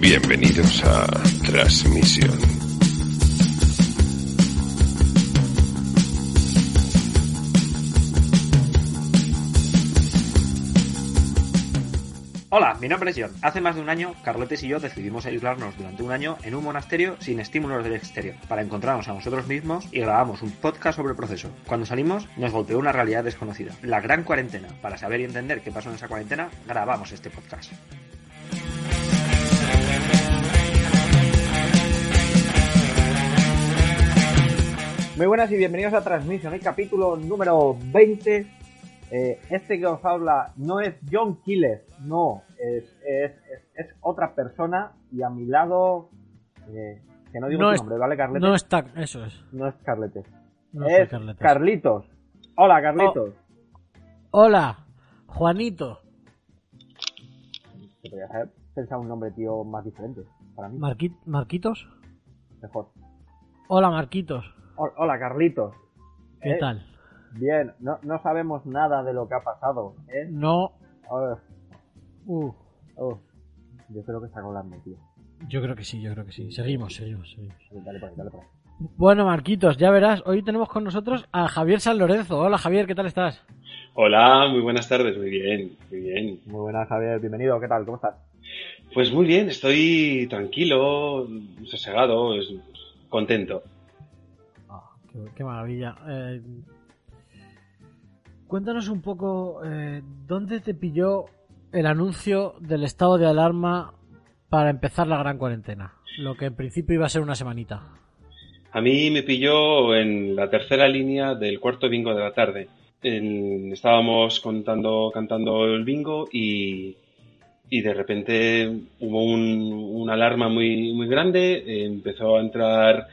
Bienvenidos a Transmisión. Hola, mi nombre es John. Hace más de un año, Carletes y yo decidimos aislarnos durante un año en un monasterio sin estímulos del exterior, para encontrarnos a nosotros mismos y grabamos un podcast sobre el proceso. Cuando salimos, nos golpeó una realidad desconocida, la gran cuarentena. Para saber y entender qué pasó en esa cuarentena, grabamos este podcast. Muy buenas y bienvenidos a Transmisión, el capítulo número 20. Eh, este que os habla no es John Killer, no, es, es, es, es otra persona y a mi lado, eh, que no digo No su nombre, ¿vale, Carletes? No está, eso es. No es Carletes. No es Carletes. Carlitos. Hola, Carlitos. Hola, Juanito. Haber pensado un nombre, tío, más diferente. Para mí, Marqui- Marquitos. mejor. Hola, Marquitos. Ho- Hola, Carlitos. ¿Qué Eh, tal? Bien, no, no sabemos nada de lo que ha pasado, ¿eh? No. Uh, oh. Yo creo que está hablando, tío. yo creo que sí, yo creo que sí. Seguimos, seguimos, seguimos. Dale por ahí, dale por ahí. Bueno, Marquitos, ya verás, hoy tenemos con nosotros a Javier San Lorenzo. Hola, Javier, ¿qué tal estás? Hola, muy buenas tardes, muy bien, muy bien. Muy buenas, Javier, bienvenido. ¿Qué tal? ¿Cómo estás? Pues muy bien, estoy tranquilo, sosegado, contento. Ah, qué, qué maravilla. Eh, cuéntanos un poco, eh, ¿dónde te pilló el anuncio del estado de alarma para empezar la gran cuarentena? Lo que en principio iba a ser una semanita. A mí me pilló en la tercera línea del cuarto bingo de la tarde. En- estábamos contando, cantando el bingo y, y de repente hubo un- una alarma muy, muy grande, eh, empezó a entrar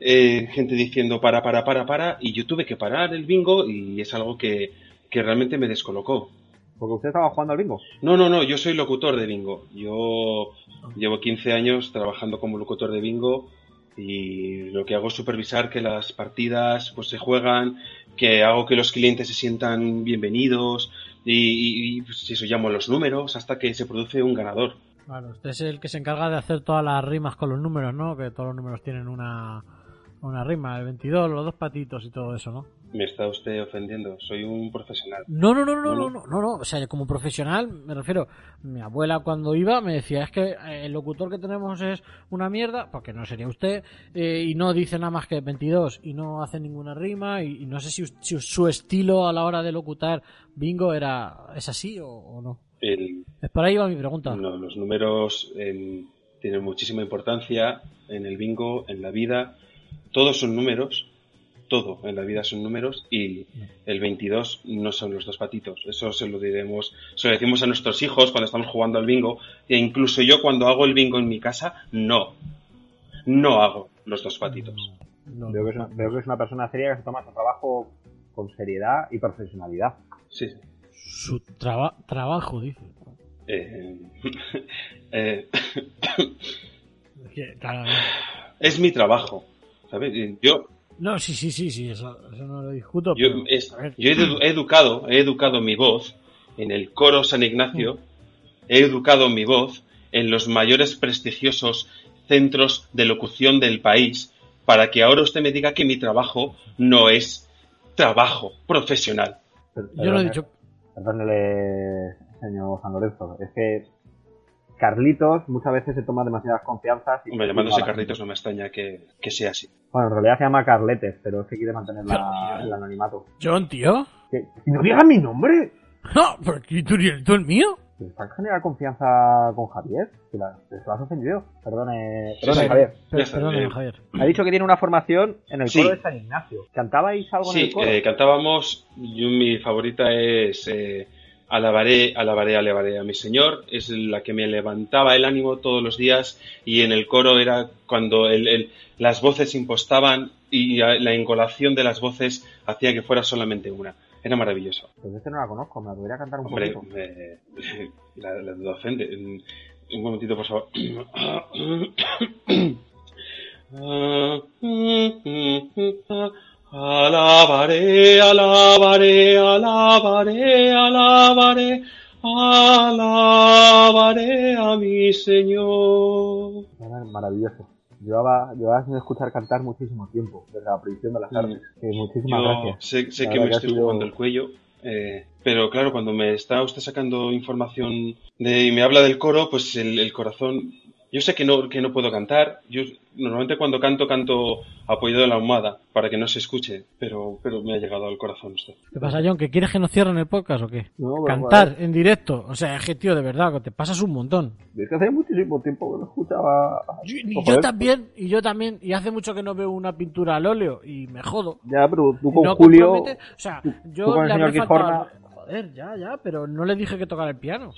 eh, gente diciendo para, para, para, para, y yo tuve que parar el bingo y es algo que, que realmente me descolocó. Porque usted estaba jugando al bingo. No, no, no, yo soy locutor de bingo. Yo llevo 15 años trabajando como locutor de bingo y lo que hago es supervisar que las partidas pues se juegan, que hago que los clientes se sientan bienvenidos y, y- pues, eso llamo los números hasta que se produce un ganador. Claro, usted es el que se encarga de hacer todas las rimas con los números, ¿no? Que todos los números tienen una, una rima, el 22, los dos patitos y todo eso, ¿no? Me está usted ofendiendo, soy un profesional. No, no, no, no, No, no, no. no, o sea, como profesional me refiero, mi abuela cuando iba me decía, es que eh, el locutor que tenemos es una mierda, porque no sería usted, eh, y no dice nada más que 22 y no hace ninguna rima, y, y no sé si, si su estilo a la hora de locutar bingo era, es así o, o no. El, Es por ahí va mi pregunta. No, los números eh, tienen muchísima importancia en el bingo, en la vida. Todos son números, todo en la vida son números y el 22 no son los dos patitos. Eso se lo diremos, se lo decimos a nuestros hijos cuando estamos jugando al bingo. E incluso yo cuando hago el bingo en mi casa, no, no hago los dos patitos. No, Veo que, es una, veo que es una persona seria que se toma su trabajo con seriedad y profesionalidad. Sí. Su traba- trabajo, dice. Eh, eh, Es que, claro, es mi trabajo, ¿sabes? Yo, no, sí, sí, sí, sí, eso, eso no lo discuto. Yo, pero, es- a ver, yo he, edu- he educado, he educado mi voz en el coro San Ignacio, he educado mi voz en los mayores prestigiosos centros de locución del país, para que ahora usted me diga que mi trabajo no es trabajo profesional. Yo lo he dicho, Perdónele, señor San Lorenzo. Es que Carlitos muchas veces se toma demasiadas confianzas. Y Hombre, llamándose Carlitos no me extraña que, que sea así. Bueno, en realidad se llama Carletes, pero es que quiere mantener la- el anonimato. John, tío. ¿Qué? ¿Y no digas mi nombre! No, pero ¿y tú, y tú el mío? ¿Te ¿Vas a generar confianza con Javier? Que la, te lo has ofendido. Perdone, Sí, perdone sí. Javier. Per- Ya está, perdóname, eh. Javier. Ha dicho que tiene una formación en el Sí. coro de San Ignacio. ¿Cantabais algo en Sí, el coro? eh, cantábamos, yo mi favorita es eh, alabaré, alabaré, alabaré a mi Señor, es la que me levantaba el ánimo todos los días y en el coro era cuando el, el- las voces impostaban y la encolación de las voces hacía que fuera solamente una. Era maravilloso. Pues este no la conozco, me la podría cantar un Hombre, poquito. me- la, la docente. Un un momentito, por favor. Alabaré, alabaré, Sin escuchar cantar muchísimo tiempo, desde la prohibición de las artes. Que muchísimas Yo gracias. sé, sé que me estoy sido- jugando el cuello, eh, pero claro, cuando me está usted sacando información de, y me habla del coro, pues el, el corazón... Yo sé que no, que no puedo cantar. Yo normalmente cuando canto, canto apoyado en la almohada para que no se escuche, pero, pero me ha llegado al corazón usted. ¿Qué pasa, John? ¿Que quieres que nos cierren el podcast o qué? No, Cantar en directo. O sea, es que, tío, de verdad, que te pasas un montón. Es que hace muchísimo tiempo que no escuchaba. Yo, y yo también, y yo también. Y hace mucho que no veo una pintura al óleo y me jodo. Ya, pero tú con no Julio. O sea, tú- yo tú con el le señor Quijorna- Joder, ya, ya, pero no le dije que tocara el piano.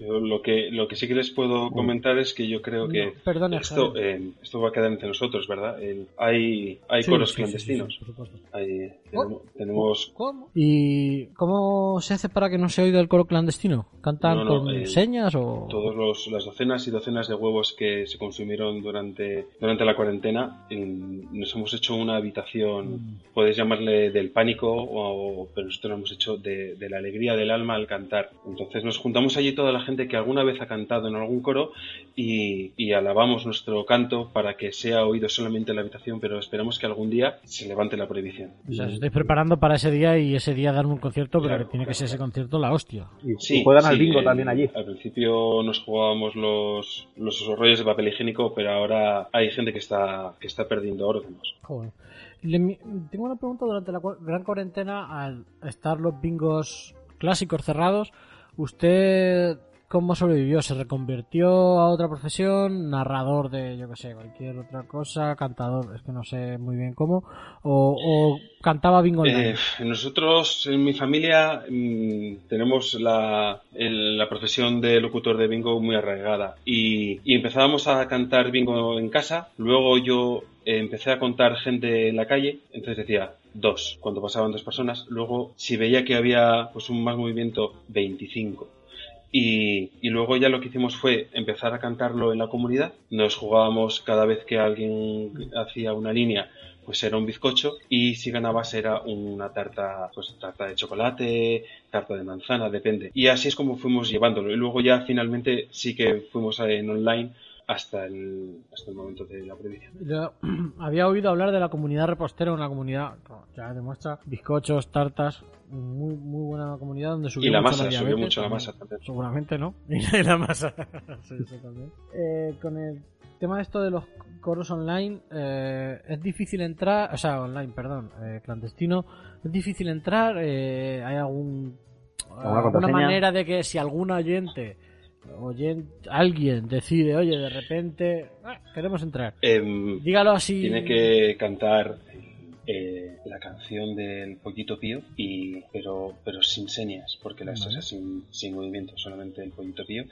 Yo lo que, lo que sí que les puedo comentar es que yo creo que No, perdone, esto, eh, esto va a quedar entre nosotros, ¿verdad? El- hay hay Sí, coros sí, clandestinos. sí, sí, por supuesto. Hay- Oh. tenemos, tenemos ¿Cómo? ¿Y cómo se hace para que no se oiga el coro clandestino? ¿Cantan No, no, con eh, señas o...? todas las docenas y docenas de huevos que se consumieron durante, durante la cuarentena. y nos hemos hecho una habitación, Mm. podéis llamarle del pánico, o, pero nosotros lo hemos hecho de, de la alegría del alma al cantar. Entonces nos juntamos allí toda la gente que alguna vez ha cantado en algún coro y, y alabamos nuestro canto para que sea oído solamente en la habitación, pero esperamos que algún día se levante la prohibición. O sea, os estáis preparando para ese día y ese día darme un concierto, pero Claro, que tiene que ser ese concierto la hostia. Y Sí, y juegan al bingo el- también allí. Al principio nos jugábamos los, los rollos de papel higiénico, pero ahora hay gente que está, que está perdiendo órganos. Joder. Le- tengo una pregunta durante la gran cuarentena, al estar los bingos clásicos cerrados, ¿usted cómo sobrevivió? ¿Se reconvirtió a otra profesión? ¿Narrador de, yo qué sé, cualquier otra cosa? ¿Cantador? Es que no sé muy bien cómo. ¿O, o cantaba bingo? Eh, nosotros, en mi familia, mm, tenemos la profesión de locutor de bingo muy arraigada y, y empezábamos a cantar bingo en casa, luego yo eh, empecé a contar gente en la calle, entonces decía dos, cuando pasaban dos personas, luego si veía que había pues un más movimiento, 25. Y, luego ya lo que hicimos fue empezar a cantarlo en la comunidad. Nos jugábamos cada vez que alguien hacía una línea, pues era un bizcocho. Y si ganabas era una tarta, pues tarta de chocolate, tarta de manzana, depende. Y así es como fuimos llevándolo. Y luego ya finalmente sí que fuimos en online hasta el, hasta el momento de la prohibición. Yo había oído hablar de la comunidad repostera, una comunidad, ya demuestra, bizcochos, tartas, muy muy buena comunidad donde subió Y la mucho masa, la subió mucho la masa también. Seguramente no. Y la masa. Sí, eso también. Eh, con el tema de esto de los coros online, eh, es difícil entrar, o sea, online, perdón, eh, clandestino, es difícil entrar, eh, hay algún ¿Alguna manera de que si algún oyente oyente, alguien decide, oye, de repente ah, queremos entrar. Em, Dígalo así. Tiene que cantar eh, la canción del pollito pío, y, pero, pero sin señas, porque la Vale. sin, sin movimiento, solamente el pollito pío.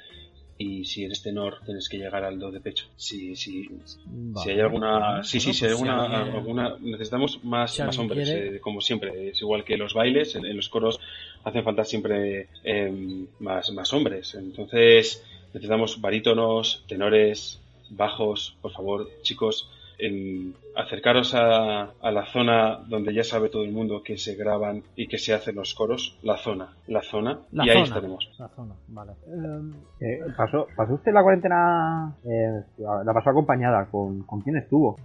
Y si eres tenor, tienes que llegar al do de pecho. Si, si, Vale. si hay alguna, Vale. sí, sí, si hay pues si alguna, alguna, necesitamos más, si más hombres, eh, como siempre. Es igual que los bailes, en, en los coros hacen falta siempre eh, más, más hombres. Entonces necesitamos barítonos, tenores, bajos, por favor, chicos, en acercaros a, a la zona donde ya sabe todo el mundo que se graban y que se hacen los coros, la zona, la zona, La y ahí estaremos. La zona, vale. Eh, pasó, ¿Pasó usted la cuarentena? eh, la pasó acompañada. ¿Con, ¿Con quién estuvo?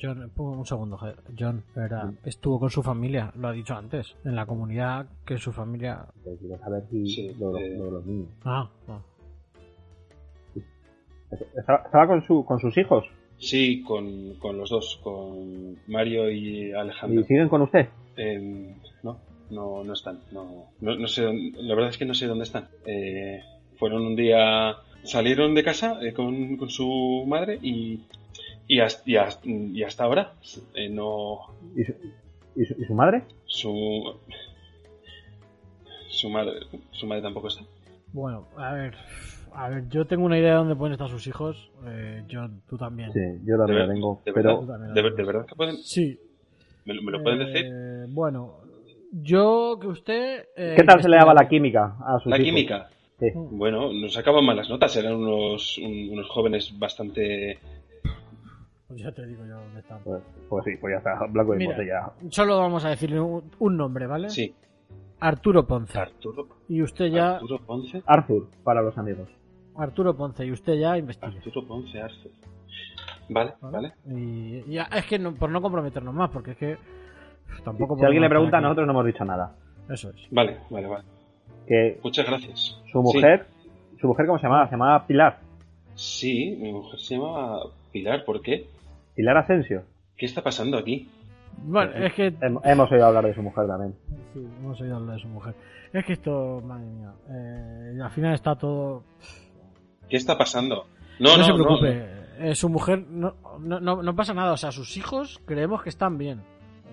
John, un segundo. John, estuvo con su familia, lo ha dicho antes, en la comunidad que su familia. Eh, Quiero saber si Sí, lo, lo- eh. lo de los niños. Ah, ah. ¿Estaba, estaba con, su, con sus hijos? Sí, con, con los dos, con Mario y Alejandro. ¿Y siguen con usted? Em, no, no, no están. No, no, no sé, dónde- la verdad es que no sé dónde están. Eh, fueron un día, salieron de casa eh, con, con su madre y, y, hasta, y, hasta, y hasta ahora eh, no, ¿Y su, y su, y su madre? su, Su madre, su madre tampoco está. Bueno, a ver. A ver, yo tengo una idea de dónde pueden estar sus hijos. Eh, John, tú también. Sí, yo también De la tengo. de Pero la ¿De, de verdad que pueden? Sí. ¿Me, lo- me lo pueden decir? Eh, bueno, yo que usted. eh, ¿qué tal se le daba la química a sus La hijos? química. Sí. Bueno, nos sacaban malas notas. Eran unos, un- unos jóvenes bastante. Pues ya te digo yo dónde están. Pues, pues sí, pues ya está, blanco y Mira. botella. Solo vamos a decirle un, un nombre, ¿vale? Sí. Arturo Ponce. Arturo, Y usted ya. Arturo Ponce. Arthur, para los amigos. Arturo Ponce, y usted ya investigue. Arturo Ponce Arce. Vale, ¿vale? vale. Y ya, es que no- por no comprometernos más, porque es que. Tampoco Si alguien le pregunta, nosotros no hemos dicho nada. Eso es. Vale, vale, vale. Que Muchas gracias. su mujer, ¿su mujer cómo se llamaba? Se llamaba Pilar. Sí, mi mujer se llama Pilar. ¿Por qué? Pilar Asensio. ¿Qué está pasando aquí? Bueno, es que. Hem- hemos oído hablar de su mujer también. Sí, hemos oído hablar de su mujer. Es que esto, madre mía. eh, al final está todo. ¿Qué está pasando? No, No, no, se no, preocupe. eh, su mujer. No, no, no, no pasa nada. O sea, sus hijos creemos que están bien.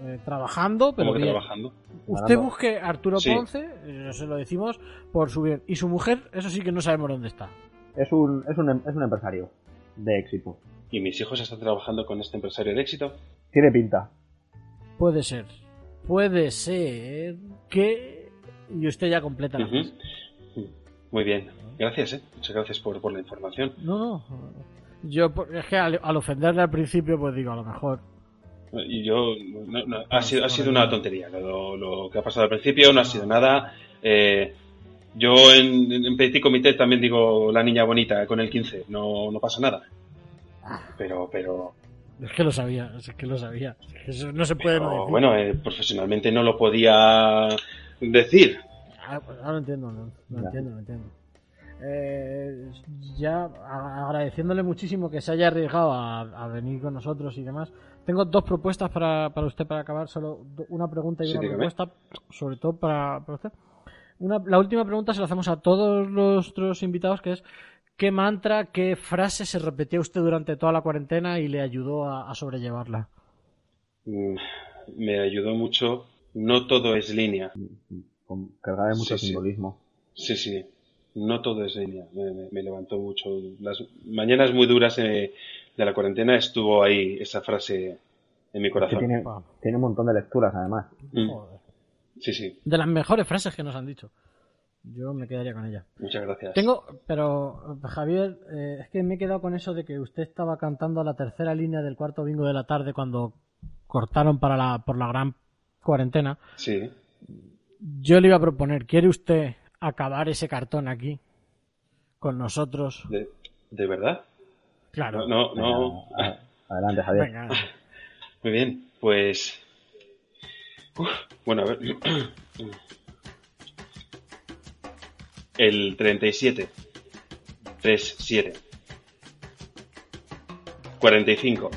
eh, trabajando, pero ¿Cómo que bien. trabajando? Usted busque a Arturo Sí. Ponce, eh, se lo decimos por su bien. Y su mujer, eso sí que no sabemos dónde está. Es un, es un, em- es un empresario de éxito. ¿Y mis hijos están trabajando con este empresario de éxito? Tiene pinta. Puede ser. Puede ser que. Y usted ya completa la. Muy bien. Gracias, ¿eh? Muchas gracias por, por la información. No, no. Yo, es que al, al ofenderle al principio, pues digo, a lo mejor. Y yo, no, no, ha, sido, ha sido una tontería. Lo, lo que ha pasado al principio no ha sido nada. Eh, yo en, en Petit Comité también digo la niña bonita con el 15. No, no pasa nada. Pero, pero, Es que lo sabía, es que lo sabía. Es que eso no se puede no decir. bueno, eh, profesionalmente no lo podía decir. Ah, ahora lo entiendo, no, lo Ya. entiendo, lo entiendo. Eh, ya agradeciéndole muchísimo que se haya arriesgado a, a venir con nosotros y demás. Tengo dos propuestas para, para usted para acabar, solo una pregunta y Sí, una dígame. propuesta, sobre todo para, para usted. Una, la última pregunta se la hacemos a todos nuestros invitados, que es ¿qué mantra, qué frase se repetía usted durante toda la cuarentena y le ayudó a, a sobrellevarla? Me ayudó mucho. No todo es línea. Con cargada de mucho Sí, simbolismo. Sí, sí. No todo es línea. Me, me- me levantó mucho. Las mañanas muy duras eh, de la cuarentena estuvo ahí esa frase en mi Que corazón. tiene, Wow. tiene un montón de lecturas, además. Mm, Joder. Sí, sí. De las mejores frases que nos han dicho. Yo me quedaría con ella. Muchas gracias. Tengo, pero Javier, eh, es que me he quedado con eso de que usted estaba cantando la tercera línea del cuarto bingo de la tarde cuando cortaron para la, por la gran cuarentena. Sí. Yo le iba a proponer, ¿quiere usted acabar ese cartón aquí con nosotros? ¿De, de verdad? Claro. No, no, no. Venga, a- Adelante, Javier. Venga. Muy bien, pues. Uf, bueno, a ver. El 37. 37. 45.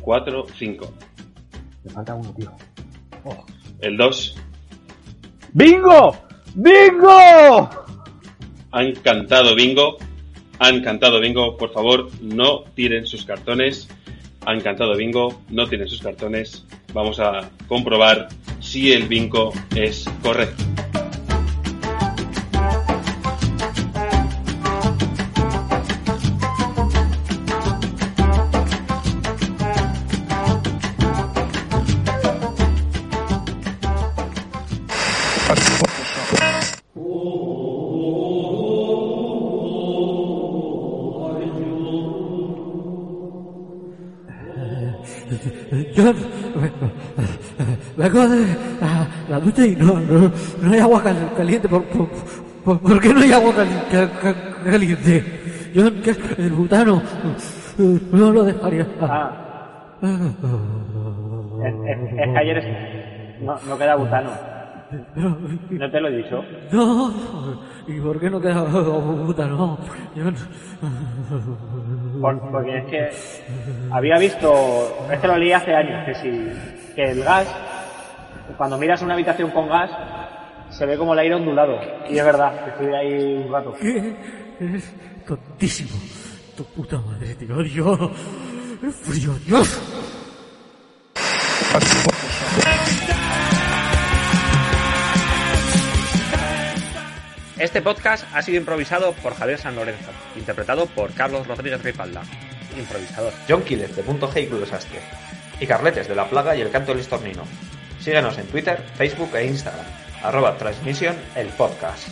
4, 5. Me falta uno, tío. El 2. ¡Bingo! ¡Bingo! Han cantado bingo. Han cantado bingo. Por favor, no tiren sus cartones. Han cantado bingo. No tiren sus cartones. Vamos a comprobar si el bingo es correcto. De la, la ducha y no, no, no hay agua cal- caliente. ¿Por, por, por, por qué no hay agua cali- ca- ca- caliente? Yo, que el butano no lo dejaría. Ah. Es, es- es que ayer es- no, no queda butano. ¿No te lo he dicho? No, ¿y por qué no queda butano? Yo no- Por- porque es que había visto, esto lo leí hace años, que si que el gas, cuando miras una habitación con gas, se ve como el aire ondulado. Y es verdad, estuve ahí un rato. Eres tontísimo. Tu puta madre, te odio. Es frío, Dios. Este podcast ha sido improvisado por Javier San Lorenzo, interpretado por Carlos Rodríguez Ripalda, improvisador. John Killer de Punto G y Club Desastre. Y Carletes de La Plaga y El Canto del Estornino, Síguenos en Twitter, Facebook e Instagram, arroba Transmisión el podcast.